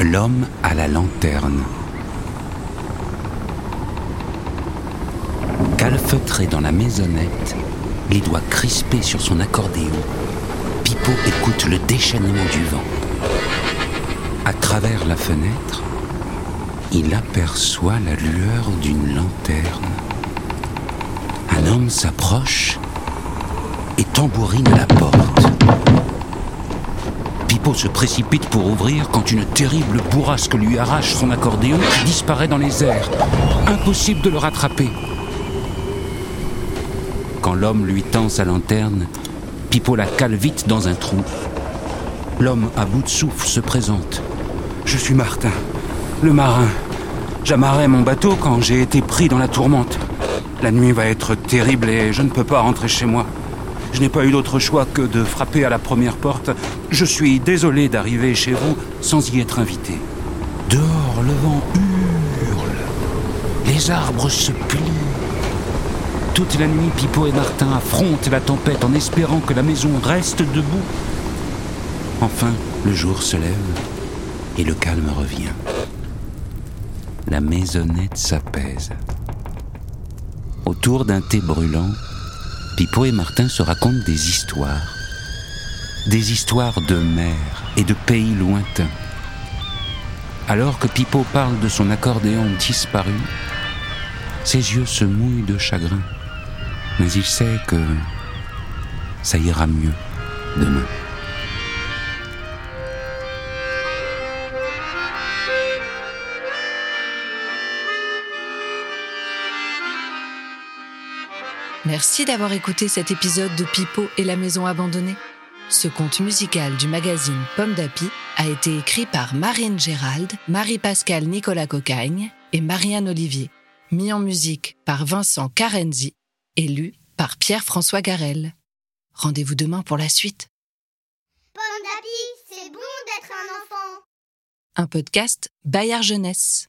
L'homme à la lanterne. Calfeutré dans la maisonnette, les doigts crispés sur son accordéon, Pipo écoute le déchaînement du vent. À travers la fenêtre, il aperçoit la lueur d'une lanterne. Un homme s'approche et tambourine la porte. Pipo se précipite pour ouvrir quand une terrible bourrasque lui arrache son accordéon qui disparaît dans les airs. Impossible de le rattraper. Quand l'homme lui tend sa lanterne, Pipo la cale vite dans un trou. L'homme à bout de souffle se présente. Je suis Martin, le marin. J'amarrais mon bateau quand j'ai été pris dans la tourmente. La nuit va être terrible et je ne peux pas rentrer chez moi. Je n'ai pas eu d'autre choix que de frapper à la première porte. Je suis désolé d'arriver chez vous sans y être invité. Dehors, le vent hurle. Les arbres se plient. Toute la nuit, Pipo et Martin affrontent la tempête en espérant que la maison reste debout. Enfin, le jour se lève et le calme revient. La maisonnette s'apaise. Autour d'un thé brûlant, Pipo et Martin se racontent des histoires. Des histoires de mer et de pays lointains. Alors que Pipo parle de son accordéon disparu, ses yeux se mouillent de chagrin. Mais il sait que ça ira mieux demain. Merci d'avoir écouté cet épisode de Pipo et la maison abandonnée. Ce conte musical du magazine Pomme d'Api a été écrit par Marine Gérald, Marie-Pascale Nicolas Cocagne et Marianne Olivier, mis en musique par Vincent Carenzi et lu par Pierre-François Garel. Rendez-vous demain pour la suite. Pomme d'api, c'est bon d'être un enfant. Un podcast Bayard Jeunesse.